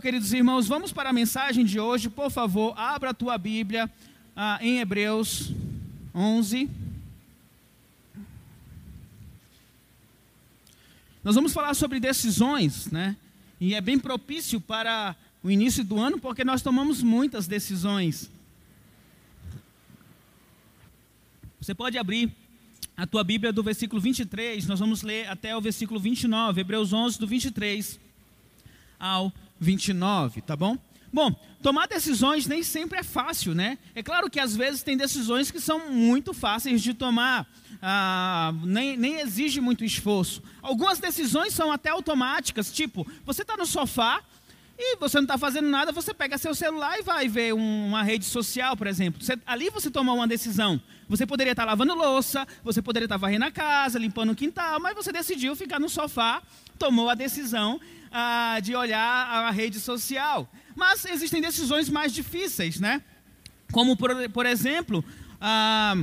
Queridos irmãos, vamos para a mensagem de hoje. Por favor, abra a tua Bíblia ah, em Hebreus 11. Nós vamos falar sobre decisões, né? E é bem propício para o início do ano, porque nós tomamos muitas decisões. Você pode abrir a tua Bíblia do versículo 23, nós vamos ler até o versículo 29, Hebreus 11, do 23 ao 29, tá bom? Bom, tomar decisões nem sempre é fácil, né? É claro que às vezes tem decisões que são muito fáceis de tomar, ah, nem, nem exige muito esforço. Algumas decisões são até automáticas, tipo, você está no sofá e você não está fazendo nada, você pega seu celular e vai ver uma rede social, por exemplo. Você, ali você tomou uma decisão. Você poderia estar tá lavando louça, você poderia estar tá varrendo a casa, limpando o quintal, mas você decidiu ficar no sofá, tomou a decisão ah, de olhar a rede social. Mas existem decisões mais difíceis, né? Como, por, por exemplo, ah,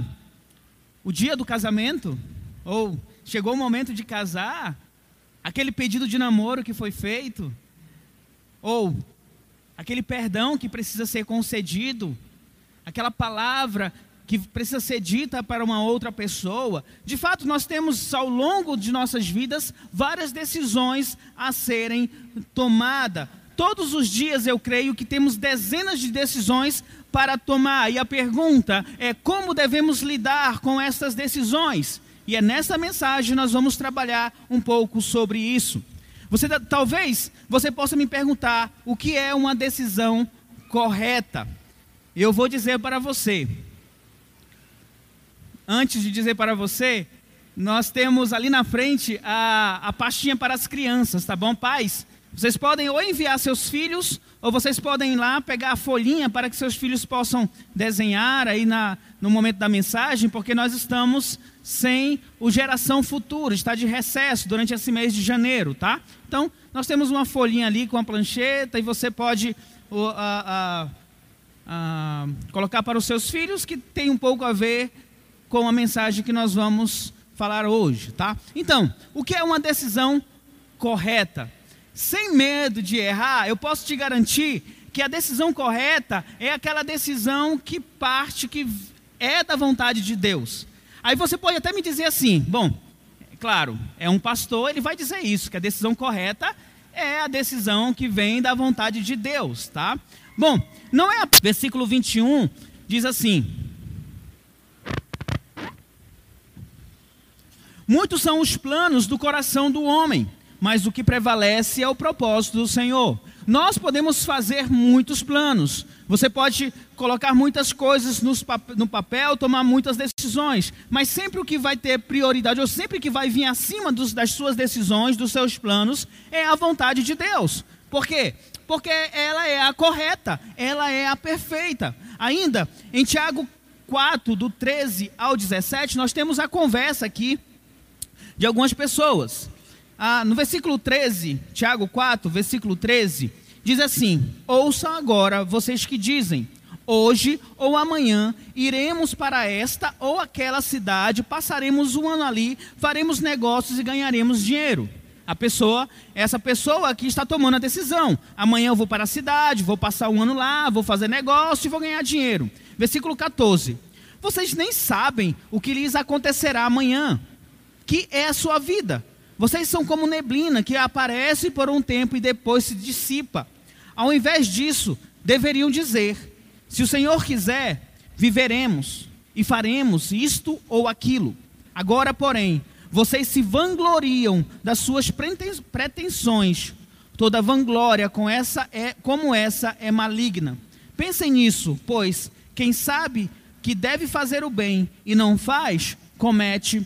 o dia do casamento, ou chegou o momento de casar, aquele pedido de namoro que foi feito, ou aquele perdão que precisa ser concedido, aquela palavra que precisa ser dita para uma outra pessoa. De fato, nós temos ao longo de nossas vidas várias decisões a serem tomadas. Todos os dias eu creio que temos dezenas de decisões para tomar. E a pergunta é como devemos lidar com essas decisões? E é nessa mensagem nós vamos trabalhar um pouco sobre isso. Você talvez você possa me perguntar o que é uma decisão correta. Eu vou dizer para você, antes de dizer para você, nós temos ali na frente a, a pastinha para as crianças, tá bom? Pais, vocês podem ou enviar seus filhos, ou vocês podem ir lá pegar a folhinha para que seus filhos possam desenhar aí na, no momento da mensagem, porque nós estamos sem o Geração Futura, está de recesso durante esse mês de janeiro, tá? Então, nós temos uma folhinha ali com a plancheta e você pode uh, uh, uh, colocar para os seus filhos que tem um pouco a ver com a mensagem que nós vamos falar hoje, tá? Então, o que é uma decisão correta? Sem medo de errar, eu posso te garantir que a decisão correta é aquela decisão que parte, que é da vontade de Deus. Aí você pode até me dizer assim: bom, claro, é um pastor, ele vai dizer isso, que a decisão correta é a decisão que vem da vontade de Deus, tá? Bom, não é. A... Versículo 21 diz assim: Muitos são os planos do coração do homem, mas o que prevalece é o propósito do Senhor. Nós podemos fazer muitos planos. Você pode colocar muitas coisas no papel, tomar muitas decisões, mas sempre o que vai ter prioridade, ou sempre que vai vir acima dos, das suas decisões, dos seus planos, é a vontade de Deus. Por quê? Porque ela é a correta, ela é a perfeita. Ainda, em Tiago 4, do 13 ao 17, nós temos a conversa aqui de algumas pessoas. Ah, no versículo 13, Tiago 4, versículo 13, diz assim: Ouçam agora vocês que dizem: Hoje ou amanhã iremos para esta ou aquela cidade, passaremos um ano ali, faremos negócios e ganharemos dinheiro. A pessoa, essa pessoa aqui está tomando a decisão. Amanhã eu vou para a cidade, vou passar um ano lá, vou fazer negócio e vou ganhar dinheiro. Versículo 14. Vocês nem sabem o que lhes acontecerá amanhã que é a sua vida. Vocês são como neblina que aparece por um tempo e depois se dissipa. Ao invés disso, deveriam dizer: se o Senhor quiser, viveremos e faremos isto ou aquilo. Agora, porém, vocês se vangloriam das suas pretensões. Toda vanglória com essa é, como essa é maligna. Pensem nisso, pois quem sabe que deve fazer o bem e não faz, comete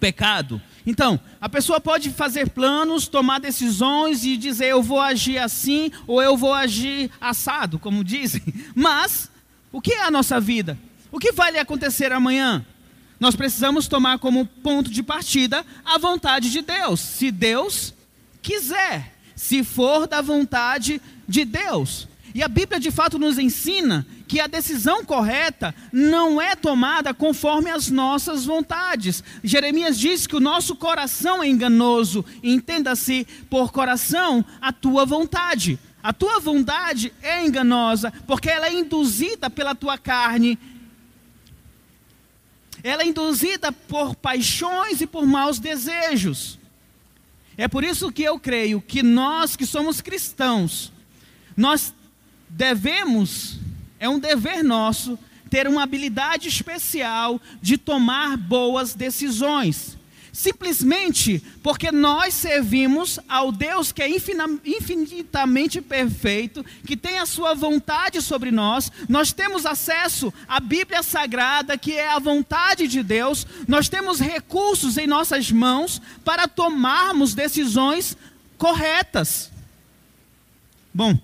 pecado. Então, a pessoa pode fazer planos, tomar decisões e dizer eu vou agir assim ou eu vou agir assado, como dizem. Mas, o que é a nossa vida? O que vai lhe acontecer amanhã? Nós precisamos tomar como ponto de partida a vontade de Deus. Se Deus quiser, se for da vontade de Deus. E a Bíblia de fato nos ensina que a decisão correta não é tomada conforme as nossas vontades. Jeremias diz que o nosso coração é enganoso, entenda-se por coração a tua vontade. A tua vontade é enganosa, porque ela é induzida pela tua carne. Ela é induzida por paixões e por maus desejos. É por isso que eu creio que nós que somos cristãos, nós devemos, é um dever nosso, ter uma habilidade especial de tomar boas decisões. Simplesmente porque nós servimos ao Deus que é infinitamente perfeito, que tem a sua vontade sobre nós, nós temos acesso à Bíblia Sagrada, que é a vontade de Deus, nós temos recursos em nossas mãos para tomarmos decisões corretas. Bom,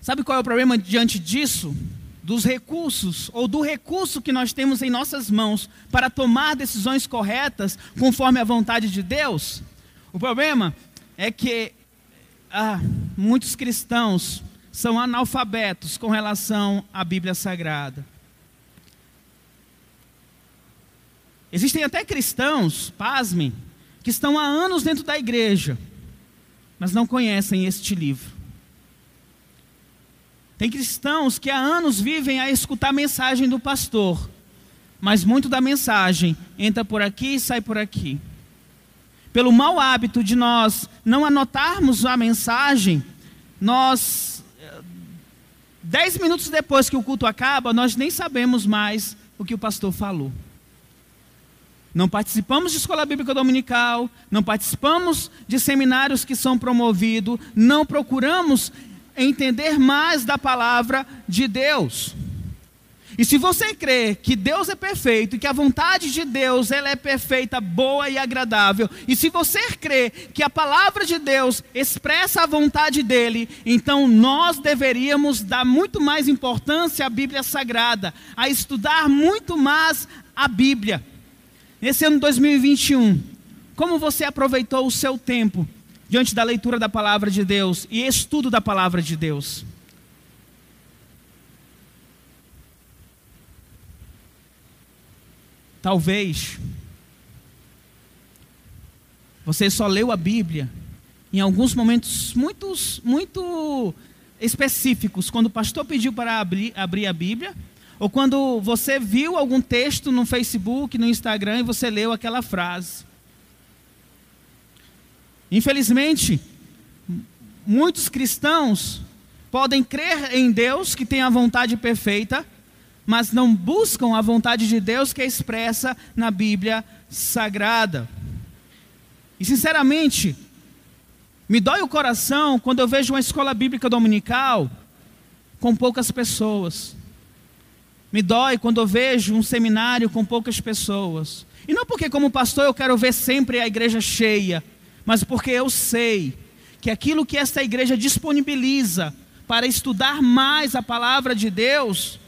sabe qual é o problema diante disso? dos recursos ou do recurso que nós temos em nossas mãos para tomar decisões corretas conforme a vontade de Deus? O problema é que ah, muitos cristãos são analfabetos com relação à Bíblia Sagrada. Existem até cristãos, pasmem, que estão há anos dentro da igreja, mas não conhecem este livro. Tem cristãos que há anos vivem a escutar a mensagem do pastor, mas muito da mensagem entra por aqui e sai por aqui. Pelo mau hábito de nós não anotarmos a mensagem, nós, dez minutos depois que o culto acaba, nós nem sabemos mais o que o pastor falou. Não participamos de escola bíblica dominical, não participamos de seminários que são promovidos, não procuramos entender mais da palavra de Deus. E se você crê que Deus é perfeito e que a vontade de Deus ela é perfeita, boa e agradável, e se você crê que a palavra de Deus expressa a vontade dele, então nós deveríamos dar muito mais importância à Bíblia Sagrada, a estudar muito mais a Bíblia. Nesse ano 2021, como você aproveitou o seu tempo diante da leitura da palavra de Deus e estudo da palavra de Deus. Talvez você só leu a Bíblia em alguns momentos muito, muito específicos, quando o pastor pediu para abrir, abrir a Bíblia, ou quando você viu algum texto no Facebook, no Instagram e você leu aquela frase. Infelizmente, muitos cristãos podem crer em Deus que tem a vontade perfeita, mas não buscam a vontade de Deus que é expressa na Bíblia Sagrada. E sinceramente, me dói o coração quando eu vejo uma escola bíblica dominical com poucas pessoas. Me dói quando eu vejo um seminário com poucas pessoas. E não porque, como pastor, eu quero ver sempre a igreja cheia mas porque eu sei que aquilo que esta igreja disponibiliza para estudar mais a palavra de Deus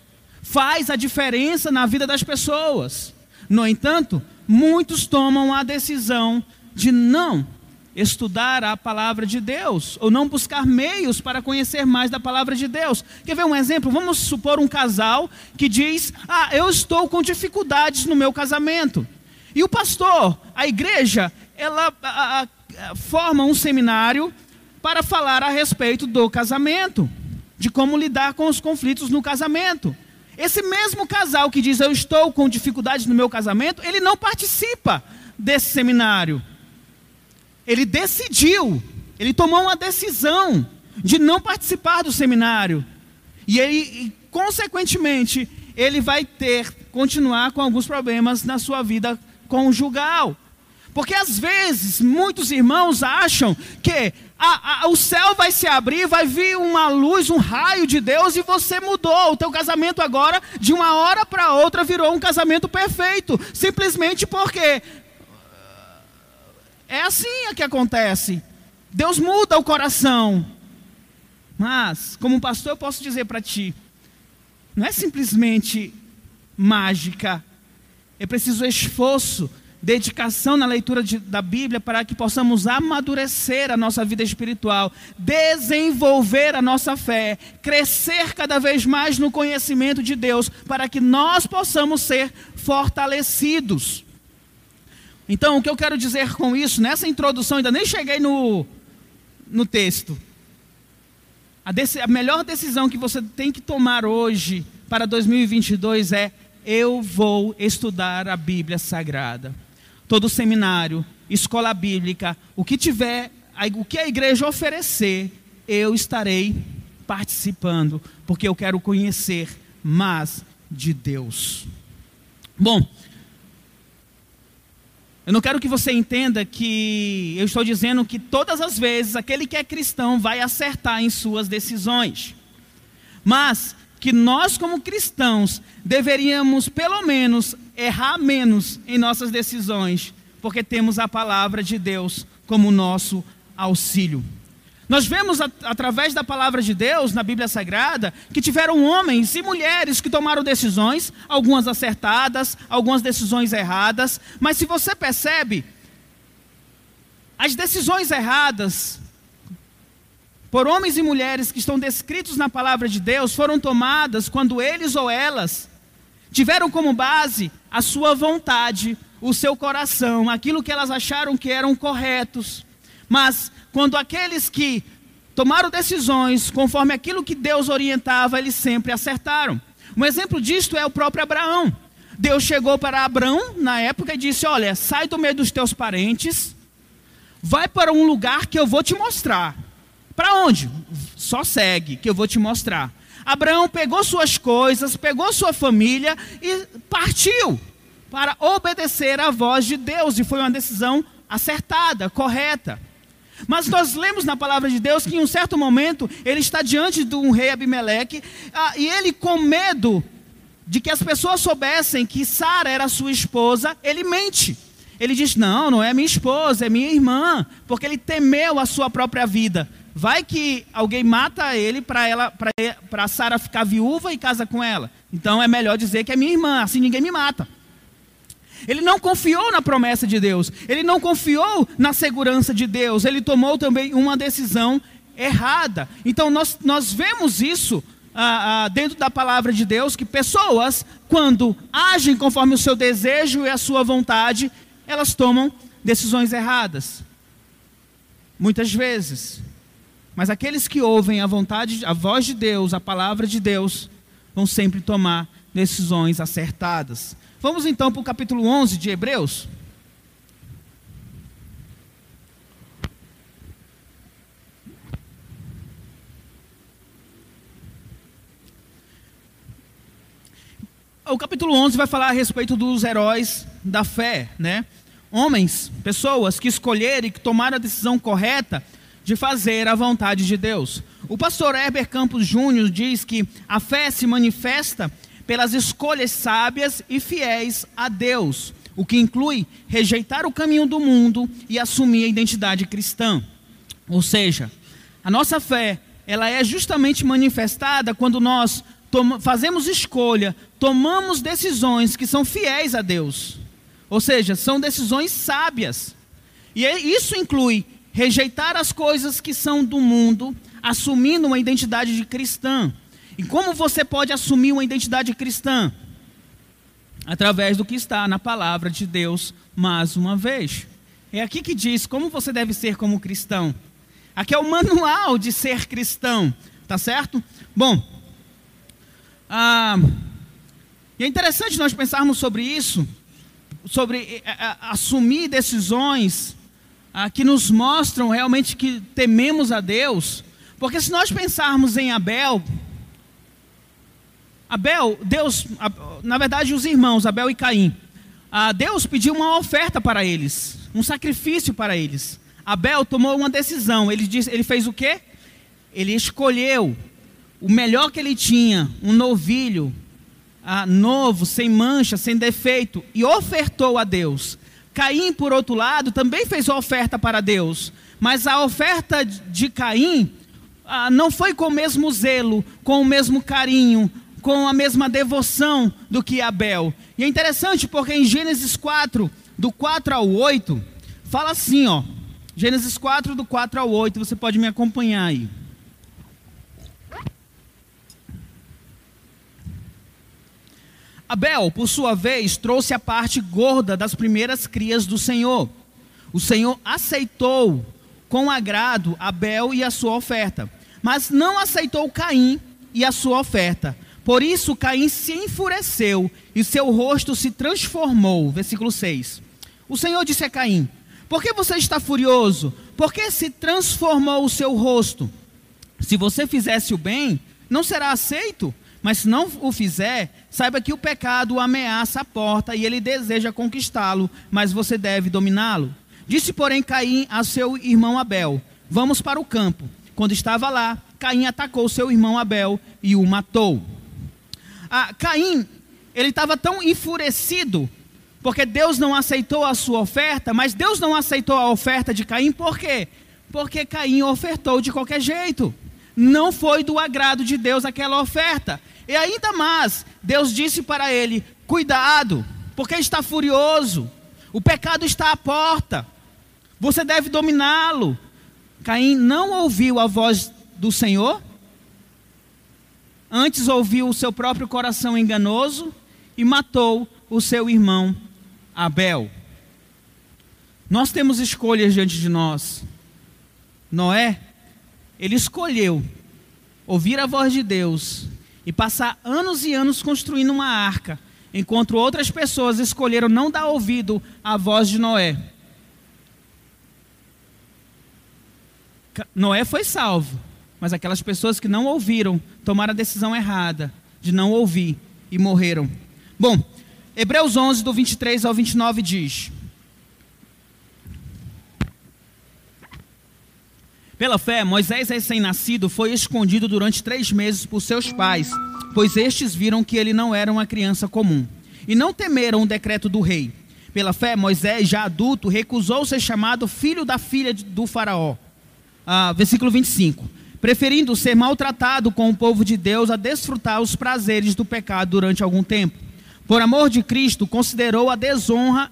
faz a diferença na vida das pessoas. No entanto, muitos tomam a decisão de não estudar a palavra de Deus, ou não buscar meios para conhecer mais da palavra de Deus. Quer ver um exemplo? Vamos supor um casal que diz: Ah, eu estou com dificuldades no meu casamento. E o pastor, a igreja, ela a, a, forma um seminário para falar a respeito do casamento, de como lidar com os conflitos no casamento. Esse mesmo casal que diz eu estou com dificuldades no meu casamento, ele não participa desse seminário. Ele decidiu, ele tomou uma decisão de não participar do seminário. E ele, consequentemente, ele vai ter, continuar com alguns problemas na sua vida conjugal. Porque às vezes muitos irmãos acham que a, a, o céu vai se abrir, vai vir uma luz, um raio de Deus e você mudou. O teu casamento agora, de uma hora para outra, virou um casamento perfeito. Simplesmente porque é assim que acontece. Deus muda o coração. Mas, como pastor, eu posso dizer para ti: não é simplesmente mágica, é preciso esforço dedicação na leitura de, da Bíblia para que possamos amadurecer a nossa vida espiritual, desenvolver a nossa fé, crescer cada vez mais no conhecimento de Deus, para que nós possamos ser fortalecidos. Então, o que eu quero dizer com isso, nessa introdução, ainda nem cheguei no, no texto. A, a melhor decisão que você tem que tomar hoje para 2022 é: eu vou estudar a Bíblia Sagrada. Todo seminário, escola bíblica, o que tiver, o que a igreja oferecer, eu estarei participando, porque eu quero conhecer mais de Deus. Bom, eu não quero que você entenda que eu estou dizendo que todas as vezes aquele que é cristão vai acertar em suas decisões. Mas que nós, como cristãos, deveríamos pelo menos errar menos em nossas decisões, porque temos a palavra de Deus como nosso auxílio. Nós vemos através da palavra de Deus na Bíblia Sagrada que tiveram homens e mulheres que tomaram decisões, algumas acertadas, algumas decisões erradas, mas se você percebe, as decisões erradas por homens e mulheres que estão descritos na palavra de Deus foram tomadas quando eles ou elas tiveram como base a sua vontade, o seu coração, aquilo que elas acharam que eram corretos. Mas quando aqueles que tomaram decisões conforme aquilo que Deus orientava, eles sempre acertaram. Um exemplo disto é o próprio Abraão. Deus chegou para Abraão na época e disse: Olha, sai do meio dos teus parentes, vai para um lugar que eu vou te mostrar. Para onde? Só segue, que eu vou te mostrar. Abraão pegou suas coisas, pegou sua família e partiu para obedecer à voz de Deus, e foi uma decisão acertada, correta. Mas nós lemos na palavra de Deus que em um certo momento ele está diante de um rei Abimeleque ah, e ele, com medo de que as pessoas soubessem que Sara era sua esposa, ele mente. Ele diz: Não, não é minha esposa, é minha irmã, porque ele temeu a sua própria vida. Vai que alguém mata ele para ela, para Sara ficar viúva e casa com ela. Então é melhor dizer que é minha irmã, assim ninguém me mata. Ele não confiou na promessa de Deus, ele não confiou na segurança de Deus, ele tomou também uma decisão errada. Então nós, nós vemos isso ah, ah, dentro da palavra de Deus, que pessoas, quando agem conforme o seu desejo e a sua vontade, elas tomam decisões erradas. Muitas vezes. Mas aqueles que ouvem a vontade, a voz de Deus, a palavra de Deus, vão sempre tomar decisões acertadas. Vamos então para o capítulo 11 de Hebreus. O capítulo 11 vai falar a respeito dos heróis da fé, né? Homens, pessoas que escolheram e que tomaram a decisão correta de fazer a vontade de Deus. O pastor Heber Campos Júnior diz que a fé se manifesta pelas escolhas sábias e fiéis a Deus, o que inclui rejeitar o caminho do mundo e assumir a identidade cristã. Ou seja, a nossa fé, ela é justamente manifestada quando nós fazemos escolha, tomamos decisões que são fiéis a Deus. Ou seja, são decisões sábias. E é, isso inclui rejeitar as coisas que são do mundo, assumindo uma identidade de cristã. E como você pode assumir uma identidade cristã? Através do que está na palavra de Deus, mais uma vez. É aqui que diz como você deve ser como cristão. Aqui é o manual de ser cristão, tá certo? Bom, ah, é interessante nós pensarmos sobre isso, sobre eh, assumir decisões ah, que nos mostram realmente que tememos a Deus, porque se nós pensarmos em Abel, Abel, Deus, na verdade, os irmãos, Abel e Caim, ah, Deus pediu uma oferta para eles, um sacrifício para eles. Abel tomou uma decisão. Ele, disse, ele fez o quê? Ele escolheu o melhor que ele tinha, um novilho, ah, novo, sem mancha, sem defeito, e ofertou a Deus. Caim, por outro lado, também fez oferta para Deus, mas a oferta de Caim ah, não foi com o mesmo zelo, com o mesmo carinho, com a mesma devoção do que Abel. E é interessante porque em Gênesis 4, do 4 ao 8, fala assim, ó. Gênesis 4, do 4 ao 8, você pode me acompanhar aí. Abel, por sua vez, trouxe a parte gorda das primeiras crias do Senhor. O Senhor aceitou com agrado Abel e a sua oferta mas não aceitou Caim e a sua oferta. Por isso Caim se enfureceu e seu rosto se transformou. Versículo 6. O Senhor disse a Caim: Por que você está furioso? Por que se transformou o seu rosto? Se você fizesse o bem, não será aceito. Mas se não o fizer, saiba que o pecado ameaça a porta e ele deseja conquistá-lo, mas você deve dominá-lo. Disse, porém, Caim a seu irmão Abel: Vamos para o campo. Quando estava lá, Caim atacou seu irmão Abel e o matou. Ah, Caim, ele estava tão enfurecido porque Deus não aceitou a sua oferta, mas Deus não aceitou a oferta de Caim por quê? Porque Caim ofertou de qualquer jeito. Não foi do agrado de Deus aquela oferta. E ainda mais, Deus disse para ele: Cuidado, porque está furioso, o pecado está à porta, você deve dominá-lo. Caim não ouviu a voz do Senhor, antes ouviu o seu próprio coração enganoso e matou o seu irmão Abel. Nós temos escolhas diante de nós. Noé, ele escolheu ouvir a voz de Deus e passar anos e anos construindo uma arca, enquanto outras pessoas escolheram não dar ouvido à voz de Noé. Noé foi salvo, mas aquelas pessoas que não ouviram tomaram a decisão errada de não ouvir e morreram. Bom, Hebreus 11, do 23 ao 29 diz: Pela fé, Moisés, recém-nascido, foi escondido durante três meses por seus pais, pois estes viram que ele não era uma criança comum. E não temeram o decreto do rei. Pela fé, Moisés, já adulto, recusou ser chamado filho da filha do Faraó. Ah, versículo 25. Preferindo ser maltratado com o povo de Deus a desfrutar os prazeres do pecado durante algum tempo. Por amor de Cristo, considerou a desonra.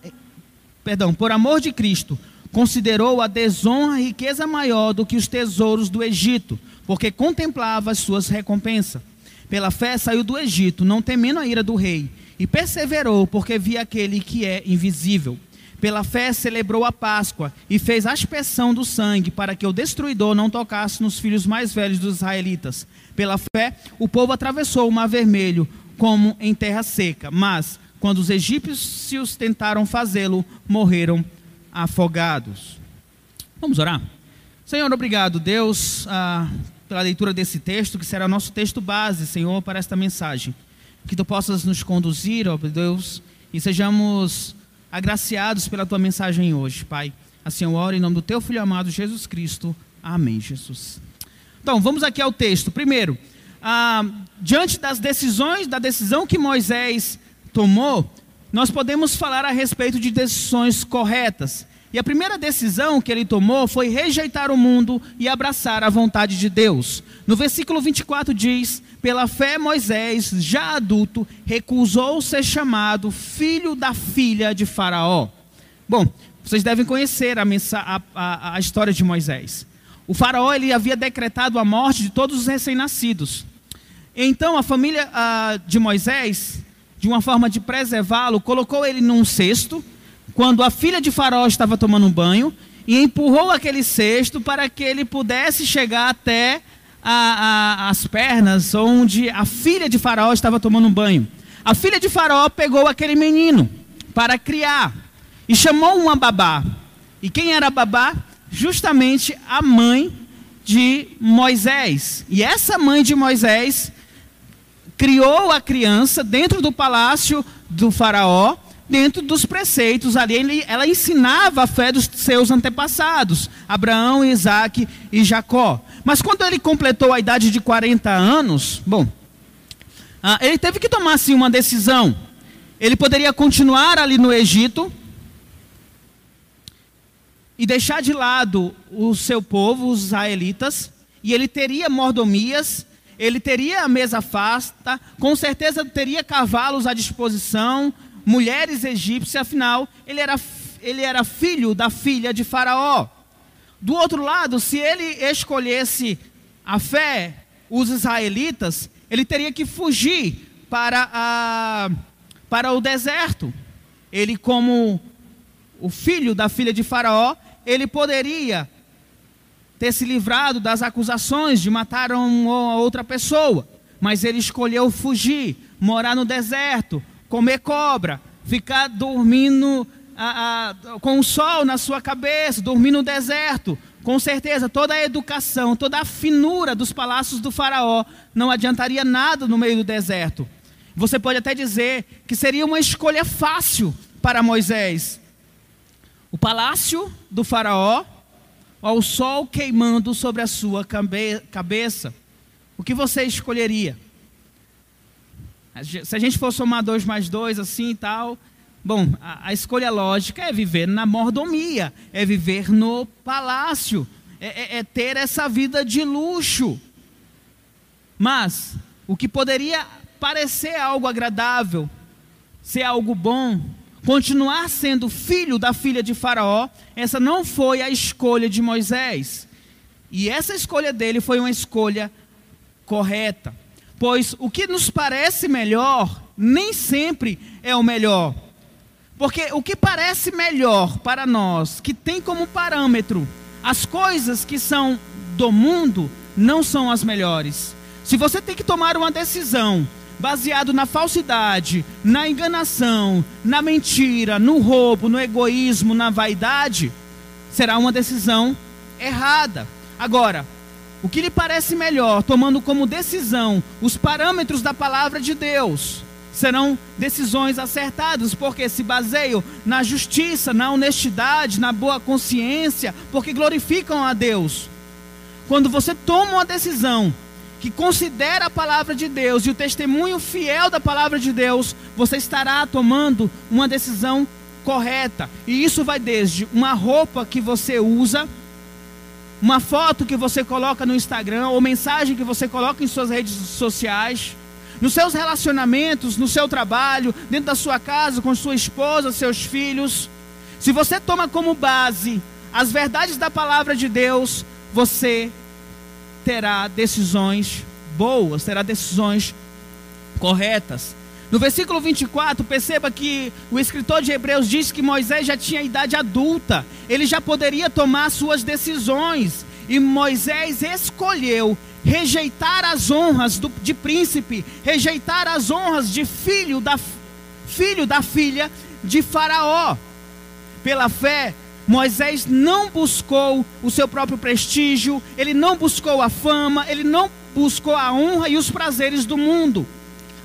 Perdão, por amor de Cristo, considerou a desonra riqueza maior do que os tesouros do Egito, porque contemplava as suas recompensas. Pela fé saiu do Egito, não temendo a ira do rei, e perseverou, porque via aquele que é invisível. Pela fé celebrou a Páscoa e fez a aspersão do sangue, para que o destruidor não tocasse nos filhos mais velhos dos israelitas. Pela fé, o povo atravessou o mar vermelho, como em terra seca, mas, quando os egípcios tentaram fazê-lo, morreram afogados. Vamos orar? Senhor, obrigado, Deus, ah, pela leitura desse texto, que será nosso texto base, Senhor, para esta mensagem. Que tu possas nos conduzir, ó Deus, e sejamos agraciados pela tua mensagem hoje, Pai. Assim eu oro em nome do teu filho amado Jesus Cristo. Amém, Jesus. Então, vamos aqui ao texto. Primeiro, ah, diante das decisões, da decisão que Moisés tomou, nós podemos falar a respeito de decisões corretas. E a primeira decisão que ele tomou foi rejeitar o mundo e abraçar a vontade de Deus. No versículo 24 diz: Pela fé, Moisés, já adulto, recusou ser chamado filho da filha de Faraó. Bom, vocês devem conhecer a, a, a, história de Moisés. O Faraó ele havia decretado a morte de todos os recém-nascidos. Então a família de Moisés de uma forma de preservá-lo, colocou ele num cesto, quando a filha de Faraó estava tomando um banho, e empurrou aquele cesto para que ele pudesse chegar até a, a, as pernas onde a filha de Faraó estava tomando um banho. A filha de Faraó pegou aquele menino para criar e chamou uma babá. E quem era a babá? Justamente a mãe de Moisés. E essa mãe de Moisés criou a criança dentro do palácio do faraó, dentro dos preceitos ali. Ele, ela ensinava a fé dos seus antepassados, Abraão, Isaac e Jacó. Mas quando ele completou a idade de 40 anos, bom, ah, ele teve que tomar assim uma decisão. Ele poderia continuar ali no Egito e deixar de lado o seu povo, os israelitas, e ele teria mordomias ele teria a mesa fasta, com certeza teria cavalos à disposição, mulheres egípcias, afinal, ele era, ele era filho da filha de Faraó. Do outro lado, se ele escolhesse a fé, os israelitas, ele teria que fugir para, a, para o deserto. Ele, como o filho da filha de Faraó, ele poderia ter se livrado das acusações de matar uma outra pessoa, mas ele escolheu fugir, morar no deserto, comer cobra, ficar dormindo a, a, com o sol na sua cabeça, dormir no deserto. Com certeza, toda a educação, toda a finura dos palácios do Faraó não adiantaria nada no meio do deserto. Você pode até dizer que seria uma escolha fácil para Moisés. O palácio do Faraó, ao sol queimando sobre a sua cabe cabeça. O que você escolheria? Se a gente for somar dois mais dois assim e tal, bom, a, a escolha lógica é viver na mordomia, é viver no palácio, é, é, é ter essa vida de luxo. Mas o que poderia parecer algo agradável, ser algo bom, continuar sendo filho da filha de Faraó, essa não foi a escolha de Moisés. E essa escolha dele foi uma escolha correta. Pois o que nos parece melhor, nem sempre é o melhor. Porque o que parece melhor para nós, que tem como parâmetro as coisas que são do mundo, não são as melhores. Se você tem que tomar uma decisão baseado na falsidade, na enganação, na mentira, no roubo, no egoísmo, na vaidade, será uma decisão errada. Agora, o que lhe parece melhor, tomando como decisão os parâmetros da palavra de Deus, serão decisões acertadas, porque se baseiam na justiça, na honestidade, na boa consciência, porque glorificam a Deus. Quando você toma uma decisão que considera a palavra de Deus e o testemunho fiel da palavra de Deus, você estará tomando uma decisão correta. E isso vai desde uma roupa que você usa, uma foto que você coloca no Instagram, ou mensagem que você coloca em suas redes sociais, nos seus relacionamentos, no seu trabalho, dentro da sua casa, com sua esposa, seus filhos. Se você toma como base as verdades da palavra de Deus, você terá decisões boas, terá decisões corretas. No versículo 24, perceba que o escritor de Hebreus diz que Moisés já tinha idade adulta, ele já poderia tomar suas decisões, e Moisés escolheu rejeitar as honras do, de príncipe, rejeitar as honras de filho da, filho da filha de Faraó. Pela fé, Moisés não buscou o seu próprio prestígio, ele não buscou a fama, ele não buscou a honra e os prazeres do mundo.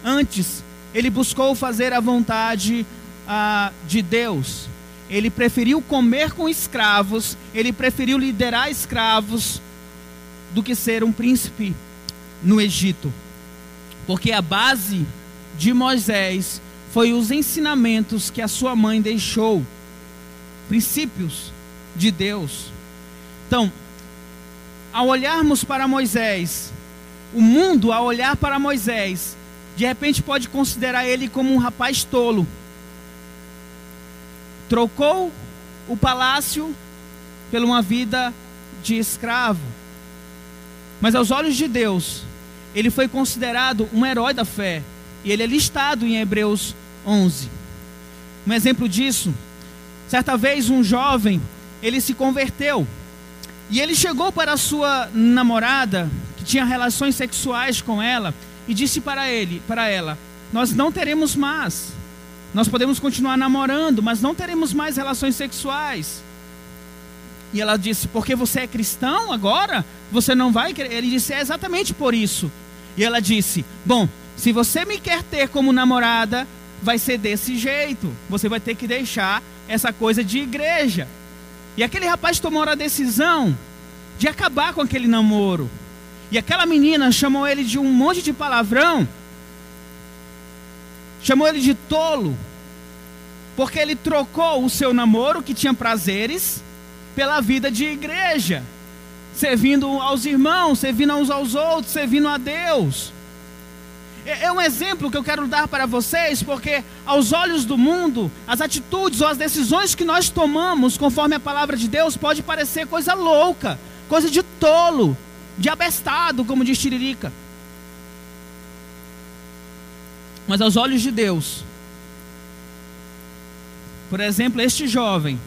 Antes, ele buscou fazer a vontade ah, de Deus. Ele preferiu comer com escravos, ele preferiu liderar escravos do que ser um príncipe no Egito. Porque a base de Moisés foi os ensinamentos que a sua mãe deixou princípios de Deus. Então, ao olharmos para Moisés, o mundo, ao olhar para Moisés, de repente pode considerar ele como um rapaz tolo. Trocou o palácio por uma vida de escravo. Mas aos olhos de Deus, ele foi considerado um herói da fé. E ele é listado em Hebreus 11. Um exemplo disso Certa vez um jovem, ele se converteu. E ele chegou para a sua namorada, que tinha relações sexuais com ela, e disse para ele, para ela: "Nós não teremos mais. Nós podemos continuar namorando, mas não teremos mais relações sexuais." E ela disse: "Porque você é cristão agora, você não vai querer?" Ele disse: "É exatamente por isso." E ela disse: "Bom, se você me quer ter como namorada, vai ser desse jeito. Você vai ter que deixar essa coisa de igreja. E aquele rapaz tomou a decisão de acabar com aquele namoro. E aquela menina chamou ele de um monte de palavrão. Chamou ele de tolo. Porque ele trocou o seu namoro, que tinha prazeres, pela vida de igreja. Servindo aos irmãos, servindo uns aos outros, servindo a Deus. É, é um exemplo que eu quero dar para vocês, porque aos olhos do mundo, as atitudes ou as decisões que nós tomamos conforme a palavra de Deus pode parecer coisa louca, coisa de tolo, de abestado, como diz Tiririca. Mas aos olhos de Deus, por exemplo, este jovem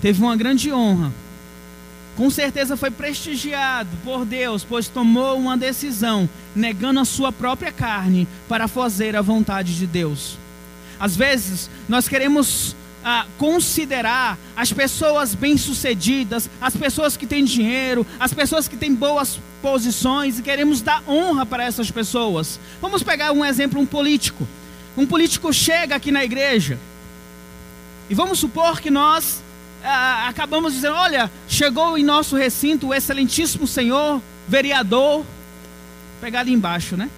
teve uma grande honra com certeza foi prestigiado por Deus, pois tomou uma decisão, negando a sua própria carne para fazer a vontade de Deus. Às vezes, nós queremos ah, considerar as pessoas bem-sucedidas, as pessoas que têm dinheiro, as pessoas que têm boas posições e queremos dar honra para essas pessoas. Vamos pegar um exemplo, um político. Um político chega aqui na igreja e vamos supor que nós ah, acabamos dizendo: olha, chegou em nosso recinto o excelentíssimo senhor vereador, pegado embaixo, né?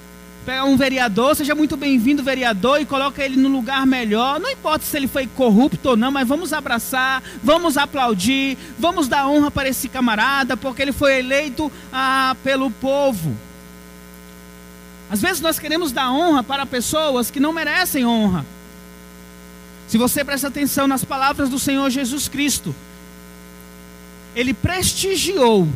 Pega um vereador, seja muito bem-vindo, vereador, e coloca ele no lugar melhor. Não importa se ele foi corrupto ou não, mas vamos abraçar, vamos aplaudir, vamos dar honra para esse camarada, porque ele foi eleito ah, pelo povo. Às vezes nós queremos dar honra para pessoas que não merecem honra. Se você presta atenção nas palavras do Senhor Jesus Cristo, ele prestigiou,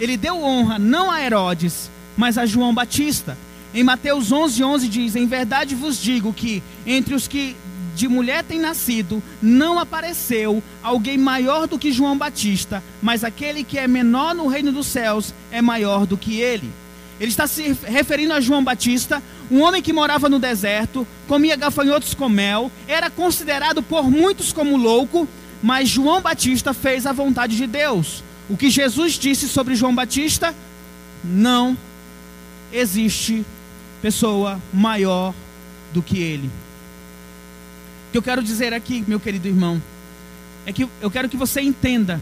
ele deu honra não a Herodes, mas a João Batista. Em Mateus 11, 11 diz: Em verdade vos digo que entre os que de mulher têm nascido, não apareceu alguém maior do que João Batista, mas aquele que é menor no reino dos céus é maior do que ele. Ele está se referindo a João Batista, um homem que morava no deserto, comia gafanhotos com mel, era considerado por muitos como louco, mas João Batista fez a vontade de Deus. O que Jesus disse sobre João Batista? Não existe pessoa maior do que ele. O que eu quero dizer aqui, meu querido irmão, é que eu quero que você entenda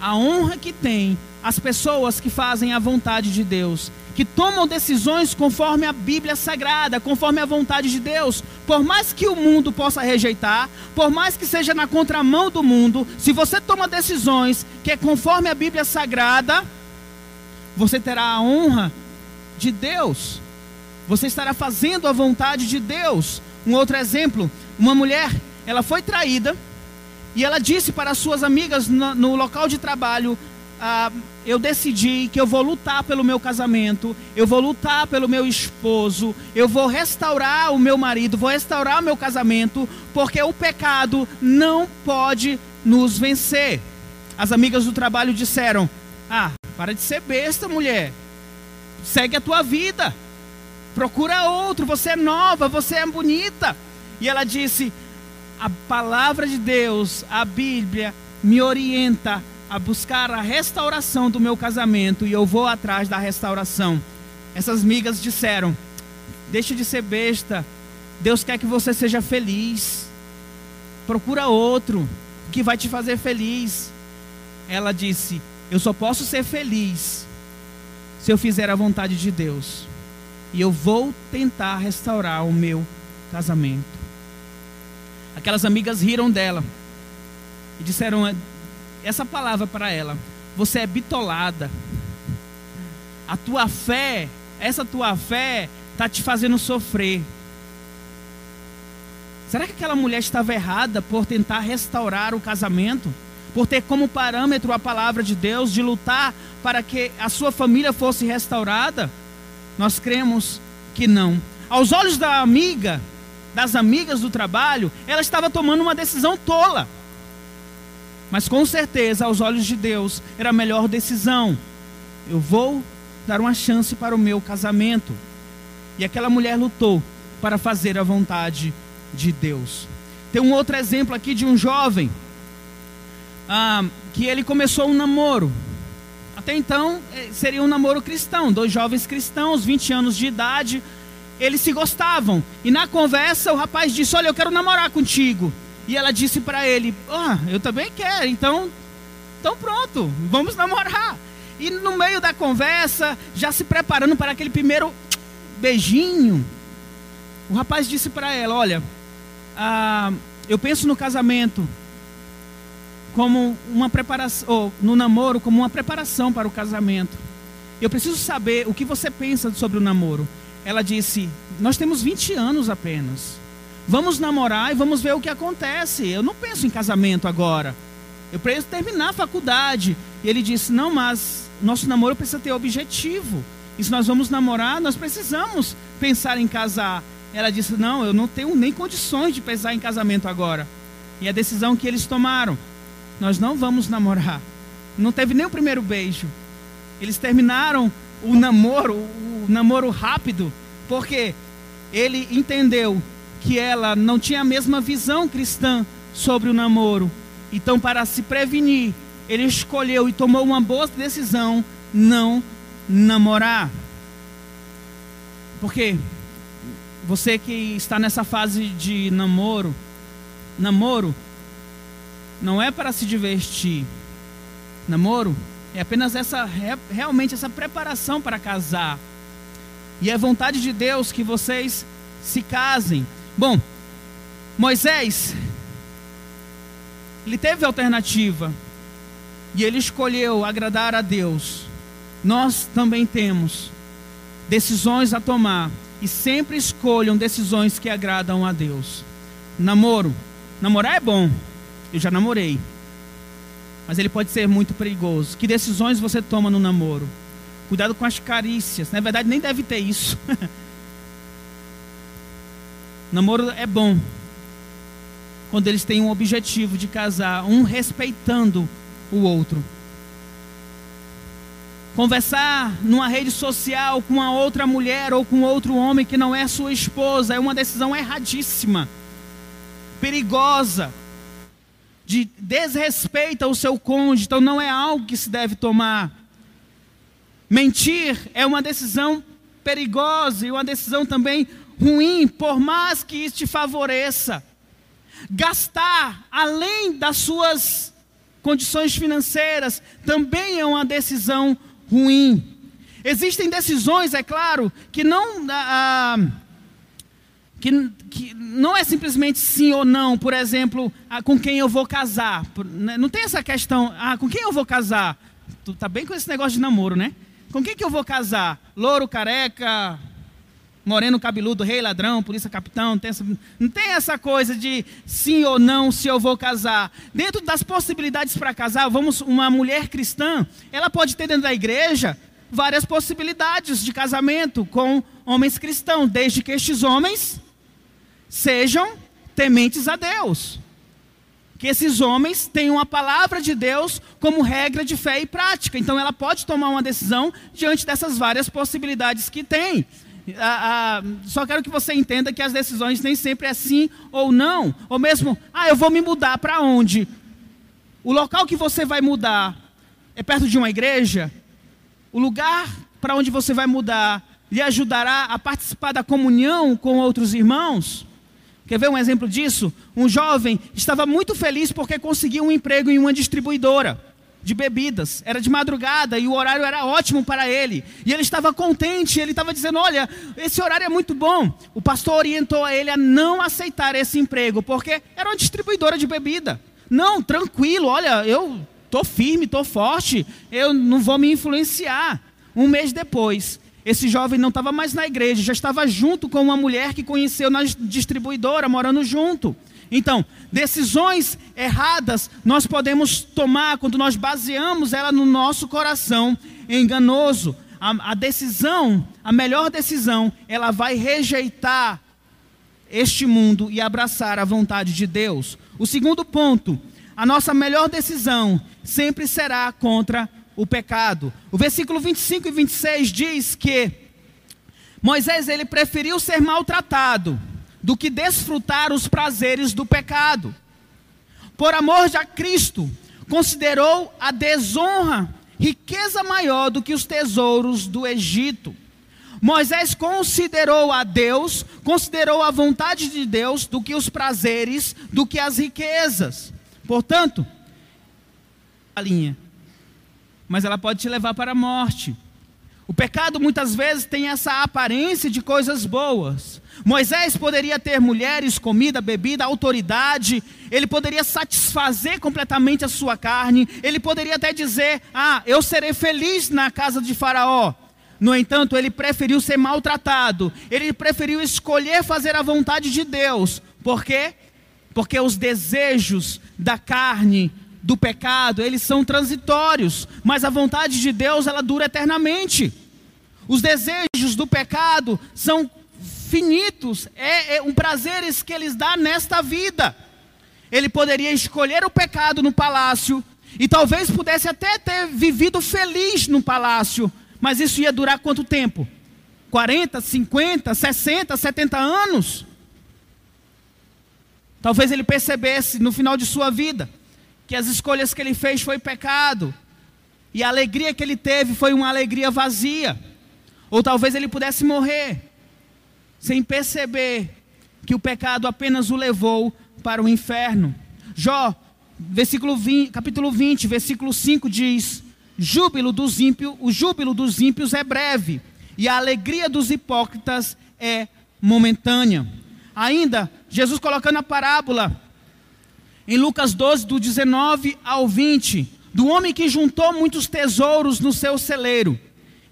a honra que tem as pessoas que fazem a vontade de Deus que tomam decisões conforme a Bíblia Sagrada, conforme a vontade de Deus. Por mais que o mundo possa rejeitar, por mais que seja na contramão do mundo, se você toma decisões que é conforme a Bíblia Sagrada, você terá a honra de Deus. Você estará fazendo a vontade de Deus. Um outro exemplo, uma mulher, ela foi traída e ela disse para suas amigas no, no local de trabalho: ah, eu decidi que eu vou lutar pelo meu casamento, eu vou lutar pelo meu esposo, eu vou restaurar o meu marido, vou restaurar o meu casamento, porque o pecado não pode nos vencer. As amigas do trabalho disseram: Ah, para de ser besta, mulher, segue a tua vida, procura outro, você é nova, você é bonita. E ela disse: A palavra de Deus, a Bíblia, me orienta a buscar a restauração do meu casamento e eu vou atrás da restauração. Essas migas disseram: Deixe de ser besta. Deus quer que você seja feliz. Procura outro que vai te fazer feliz. Ela disse: Eu só posso ser feliz se eu fizer a vontade de Deus. E eu vou tentar restaurar o meu casamento. Aquelas amigas riram dela e disseram: essa palavra para ela: você é bitolada. A tua fé, essa tua fé, está te fazendo sofrer. Será que aquela mulher estava errada por tentar restaurar o casamento? Por ter como parâmetro a palavra de Deus, de lutar para que a sua família fosse restaurada? Nós cremos que não. Aos olhos da amiga, das amigas do trabalho, ela estava tomando uma decisão tola. Mas com certeza, aos olhos de Deus, era a melhor decisão. Eu vou dar uma chance para o meu casamento. E aquela mulher lutou para fazer a vontade de Deus. Tem um outro exemplo aqui de um jovem ah, que ele começou um namoro. Até então eh, seria um namoro cristão, dois jovens cristãos, 20 anos de idade, eles se gostavam. E na conversa o rapaz disse: Olha, eu quero namorar contigo. E ela disse para ele: Ah, eu também quero, então, então pronto, vamos namorar. E no meio da conversa, já se preparando para aquele primeiro beijinho, o rapaz disse para ela: Olha, ah, eu penso no casamento como uma preparação, no namoro como uma preparação para o casamento. Eu preciso saber o que você pensa sobre o namoro. Ela disse: Nós temos 20 anos apenas. Vamos namorar e vamos ver o que acontece. Eu não penso em casamento agora. Eu preciso terminar a faculdade. E ele disse: Não, mas nosso namoro precisa ter objetivo. E se nós vamos namorar, nós precisamos pensar em casar. Ela disse: Não, eu não tenho nem condições de pensar em casamento agora. E a decisão que eles tomaram: Nós não vamos namorar. não teve nem o primeiro beijo. Eles terminaram o namoro, o namoro rápido, porque ele entendeu que ela não tinha a mesma visão cristã sobre o namoro. Então, para se prevenir, ele escolheu e tomou uma boa decisão não namorar. Porque você que está nessa fase de namoro, namoro não é para se divertir. Namoro é apenas essa realmente essa preparação para casar. E é vontade de Deus que vocês se casem. Bom, Moisés ele teve alternativa e ele escolheu agradar a Deus. Nós também temos decisões a tomar e sempre escolham decisões que agradam a Deus. Namoro, namorar é bom. Eu já namorei mas ele pode ser muito perigoso. Que decisões você toma no namoro? Cuidado com as carícias. Na verdade, nem deve ter isso. namoro é bom quando eles têm um objetivo de casar, um respeitando o outro. Conversar numa rede social com uma outra mulher ou com outro homem que não é sua esposa é uma decisão erradíssima, perigosa de desrespeito ao seu cônjuge, então não é algo que se deve tomar. Mentir é uma decisão perigosa e uma decisão também ruim, por mais que isso te favoreça. Gastar além das suas condições financeiras também é uma decisão ruim. Existem decisões, é claro, que não. Ah, que, que não é simplesmente sim ou não, por exemplo, ah, com quem eu vou casar. Né, não tem essa questão, ah, com quem eu vou casar? Tu tá bem com esse negócio de namoro, né? Com quem que eu vou casar? Louro, careca, moreno, cabeludo, rei, ladrão, polícia, capitão. Não tem, essa, não tem essa coisa de sim ou não se eu vou casar. Dentro das possibilidades para casar, vamos, uma mulher cristã, ela pode ter dentro da igreja várias possibilidades de casamento com homens cristãos, desde que estes homens sejam tementes a Deus. Que esses homens tenham a palavra de Deus como regra de fé e prática. Então ela pode tomar uma decisão diante dessas várias possibilidades que tem. Ah, ah, só quero que você entenda que as decisões nem sempre é sim ou não. Ou mesmo, ah, eu vou me mudar para onde? O local que você vai mudar é perto de uma igreja? O lugar para onde você vai mudar lhe ajudará a participar da comunhão com outros irmãos? Quer ver um exemplo disso? Um jovem estava muito feliz porque conseguiu um emprego em uma distribuidora de bebidas. Era de madrugada e o horário era ótimo para ele. E ele estava contente, ele estava dizendo: Olha, esse horário é muito bom. O pastor orientou a ele a não aceitar esse emprego, porque era uma distribuidora de bebida. Não, tranquilo, olha, eu estou firme, estou forte, eu não vou me influenciar. Um mês depois, esse jovem não estava mais na igreja, já estava junto com uma mulher que conheceu na distribuidora, morando junto. Então, decisões erradas nós podemos tomar quando nós baseamos ela no nosso coração enganoso. A, a decisão, a melhor decisão, ela vai rejeitar este mundo e abraçar a vontade de Deus. O segundo ponto, a nossa melhor decisão sempre será contra o pecado. O versículo 25 e 26 diz que Moisés ele preferiu ser maltratado do que desfrutar os prazeres do pecado. Por amor de Cristo, considerou a desonra riqueza maior do que os tesouros do Egito. Moisés considerou a Deus, considerou a vontade de Deus do que os prazeres, do que as riquezas. Portanto, a linha mas ela pode te levar para a morte. O pecado muitas vezes tem essa aparência de coisas boas. Moisés poderia ter mulheres, comida, bebida, autoridade, ele poderia satisfazer completamente a sua carne, ele poderia até dizer: Ah, eu serei feliz na casa de Faraó. No entanto, ele preferiu ser maltratado, ele preferiu escolher fazer a vontade de Deus. Por quê? Porque os desejos da carne do pecado, eles são transitórios, mas a vontade de Deus, ela dura eternamente. Os desejos do pecado são finitos, é, é um prazeres que eles dá nesta vida. Ele poderia escolher o pecado no palácio E talvez pudesse até ter vivido feliz no palácio, mas isso ia durar quanto tempo? 40, 50, 60, 70 anos? Talvez ele percebesse no final de sua vida que as escolhas que ele fez foi pecado. E a alegria que ele teve foi uma alegria vazia. Ou talvez ele pudesse morrer sem perceber que o pecado apenas o levou para o inferno. Jó, versículo 20, capítulo 20, versículo 5 diz: Júbilo dos ímpios, o júbilo dos ímpios é breve, e a alegria dos hipócritas é momentânea. Ainda, Jesus colocando a parábola em Lucas 12, do 19 ao 20, do homem que juntou muitos tesouros no seu celeiro.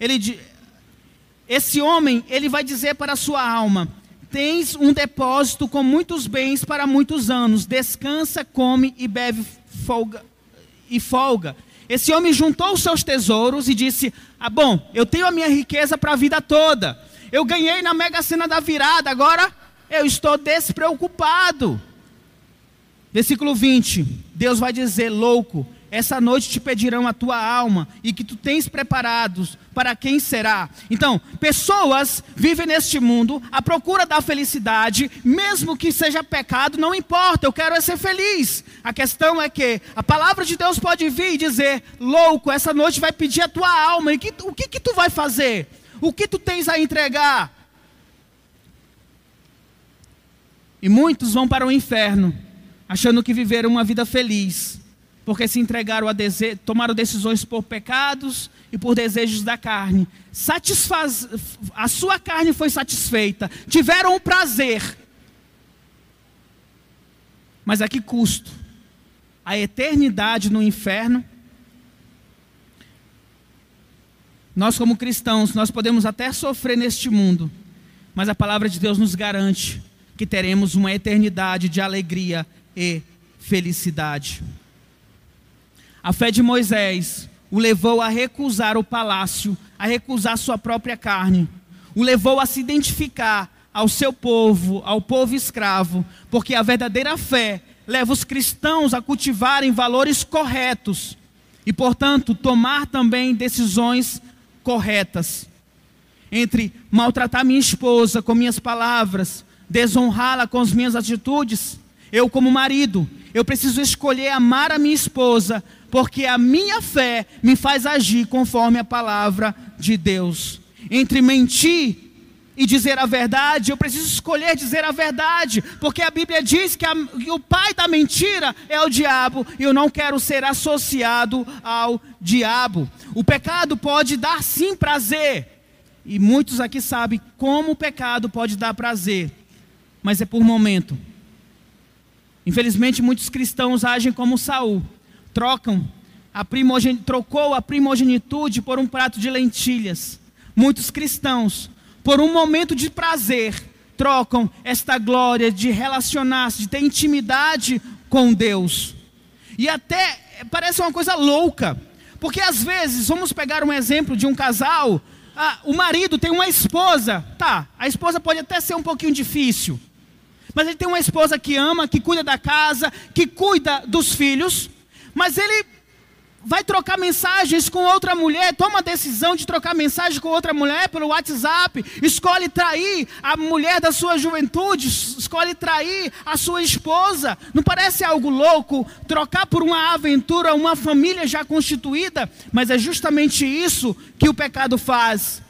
Ele, esse homem, ele vai dizer para a sua alma: Tens um depósito com muitos bens para muitos anos, descansa, come e bebe folga, e folga. Esse homem juntou os seus tesouros e disse: Ah, bom, eu tenho a minha riqueza para a vida toda. Eu ganhei na mega cena da virada, agora eu estou despreocupado. Versículo 20: Deus vai dizer, louco, essa noite te pedirão a tua alma e que tu tens preparados para quem será. Então, pessoas vivem neste mundo à procura da felicidade, mesmo que seja pecado, não importa, eu quero é ser feliz. A questão é que a palavra de Deus pode vir e dizer: louco, essa noite vai pedir a tua alma, e que, o que, que tu vai fazer? O que tu tens a entregar? E muitos vão para o inferno, achando que viveram uma vida feliz, porque se entregaram a dese... tomaram decisões por pecados e por desejos da carne. Satisfaz... A sua carne foi satisfeita, tiveram o prazer. Mas a que custo? A eternidade no inferno. Nós, como cristãos, nós podemos até sofrer neste mundo, mas a palavra de Deus nos garante que teremos uma eternidade de alegria e felicidade. A fé de Moisés o levou a recusar o palácio, a recusar sua própria carne, o levou a se identificar ao seu povo, ao povo escravo, porque a verdadeira fé leva os cristãos a cultivarem valores corretos e, portanto, tomar também decisões corretas. Entre maltratar minha esposa com minhas palavras, desonrá-la com as minhas atitudes. Eu, como marido, eu preciso escolher amar a minha esposa, porque a minha fé me faz agir conforme a palavra de Deus. Entre mentir e dizer a verdade, eu preciso escolher dizer a verdade, porque a Bíblia diz que, a, que, o pai da mentira é o diabo, e eu não quero ser associado ao diabo. O pecado pode dar sim prazer, e muitos aqui sabem como o pecado pode dar prazer mas é por momento. Infelizmente, muitos cristãos agem como Saul, trocam a primogen... trocou a primogenitude por um prato de lentilhas. Muitos cristãos, por um momento de prazer, trocam esta glória de relacionar-se, de ter intimidade com Deus. E até parece uma coisa louca, porque às vezes, vamos pegar um exemplo de um casal, ah, o marido tem uma esposa, tá, a esposa pode até ser um pouquinho difícil, mas ele tem uma esposa que ama, que cuida da casa, que cuida dos filhos. Mas ele vai trocar mensagens com outra mulher, toma a decisão de trocar mensagem com outra mulher pelo WhatsApp, escolhe trair a mulher da sua juventude, escolhe trair a sua esposa. Não parece algo louco trocar por uma aventura uma família já constituída? Mas é justamente isso que o pecado faz.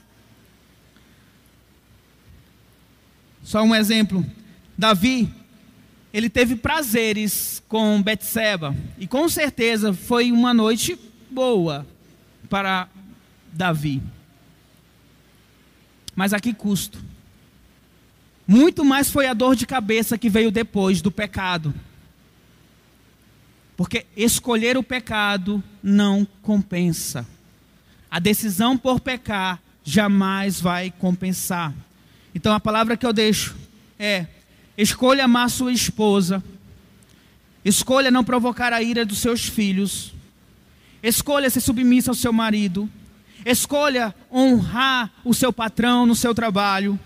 Só um exemplo. Davi, ele teve prazeres com Betseba, e com certeza foi uma noite boa para Davi. Mas a que custo? Muito mais foi a dor de cabeça que veio depois do pecado. Porque escolher o pecado não compensa. A decisão por pecar jamais vai compensar. Então a palavra que eu deixo é: Escolha amar sua esposa. Escolha não provocar a ira dos seus filhos. Escolha ser submissa ao seu marido. Escolha honrar o seu patrão no seu trabalho.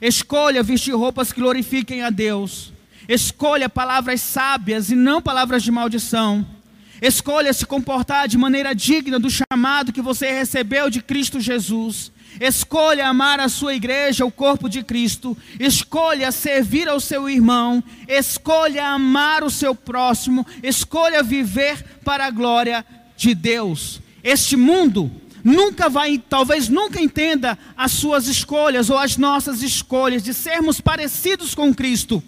Escolha vestir roupas que glorifiquem a Deus. Escolha palavras sábias e não palavras de maldição. Escolha se comportar de maneira digna do chamado que você recebeu de Cristo Jesus. Escolha amar a sua igreja, o corpo de Cristo. Escolha servir ao seu irmão. Escolha amar o seu próximo. Escolha viver para a glória de Deus. Este mundo nunca vai, talvez nunca entenda as suas escolhas ou as nossas escolhas de sermos parecidos com Cristo.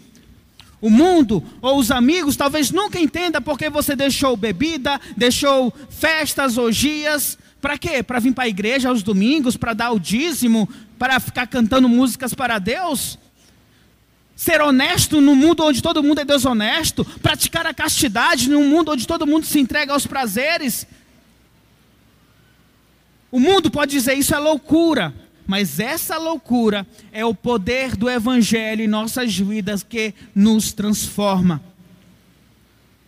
O mundo ou os amigos talvez nunca entenda porque você deixou bebida, deixou festas, orgias. Para quê? Para vir para a igreja aos domingos, para dar o dízimo, para ficar cantando músicas para Deus? Ser honesto no mundo onde todo mundo é desonesto, praticar a castidade num mundo onde todo mundo se entrega aos prazeres. O mundo pode dizer isso é loucura, mas essa loucura é o poder do Evangelho em nossas vidas que nos transforma.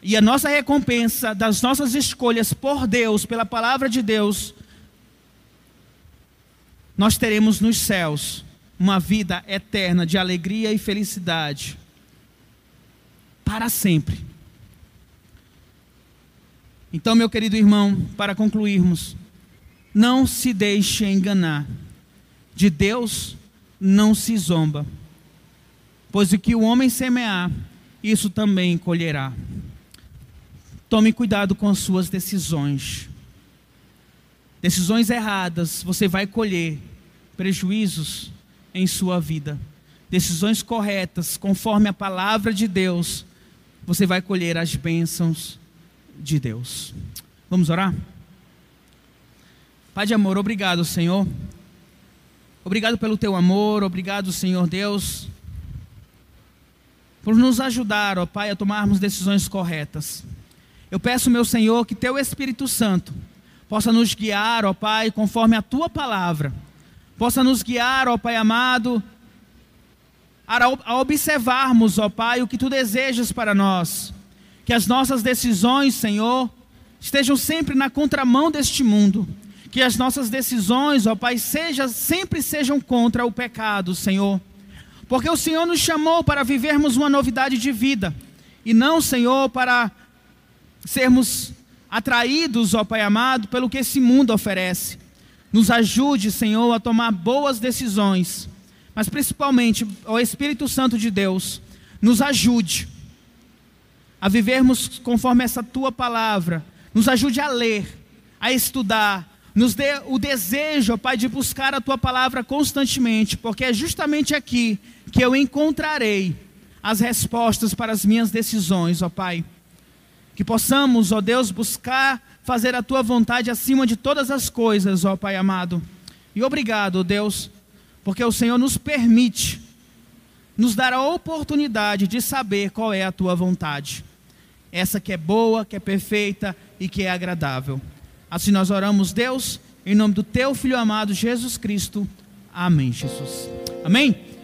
E a nossa recompensa das nossas escolhas por Deus, pela palavra de Deus, nós teremos nos céus uma vida eterna de alegria e felicidade para sempre. Então, meu querido irmão, para concluirmos, não se deixe enganar. De Deus não se zomba, pois o que o homem semear, isso também colherá. Tome cuidado com as suas decisões. Decisões erradas, você vai colher prejuízos em sua vida. Decisões corretas, conforme a palavra de Deus, você vai colher as bênçãos de Deus. Vamos orar? Pai de amor, obrigado, Senhor Obrigado pelo teu amor, obrigado, Senhor Deus, por nos ajudar, ó Pai, a tomarmos decisões corretas. Eu peço, meu Senhor, que teu Espírito Santo possa nos guiar, ó Pai, conforme a tua palavra, possa nos guiar, ó Pai amado, a observarmos, ó Pai, o que tu desejas para nós. Que as nossas decisões, Senhor, estejam sempre na contramão deste mundo que as nossas decisões, ó Pai, seja, sempre sejam contra o pecado, Senhor. Porque o Senhor nos chamou para vivermos uma novidade de vida. E não, Senhor, para sermos atraídos, ó Pai amado, pelo que esse mundo oferece. Nos ajude, Senhor, a tomar boas decisões. Mas principalmente, o Espírito Santo de Deus, nos ajude a vivermos conforme essa tua palavra. Nos ajude a ler, a estudar, nos dê o desejo, ó Pai, de buscar a tua palavra constantemente, porque é justamente aqui que eu encontrarei as respostas para as minhas decisões, ó Pai. Que possamos, ó Deus, buscar fazer a tua vontade acima de todas as coisas, ó Pai amado. E obrigado, Deus, porque o Senhor nos permite, nos dar a oportunidade de saber qual é a tua vontade. Essa que é boa, que é perfeita e que é agradável. Assim nós oramos, Deus, em nome do teu filho amado Jesus Cristo. Amém, Jesus. Amém.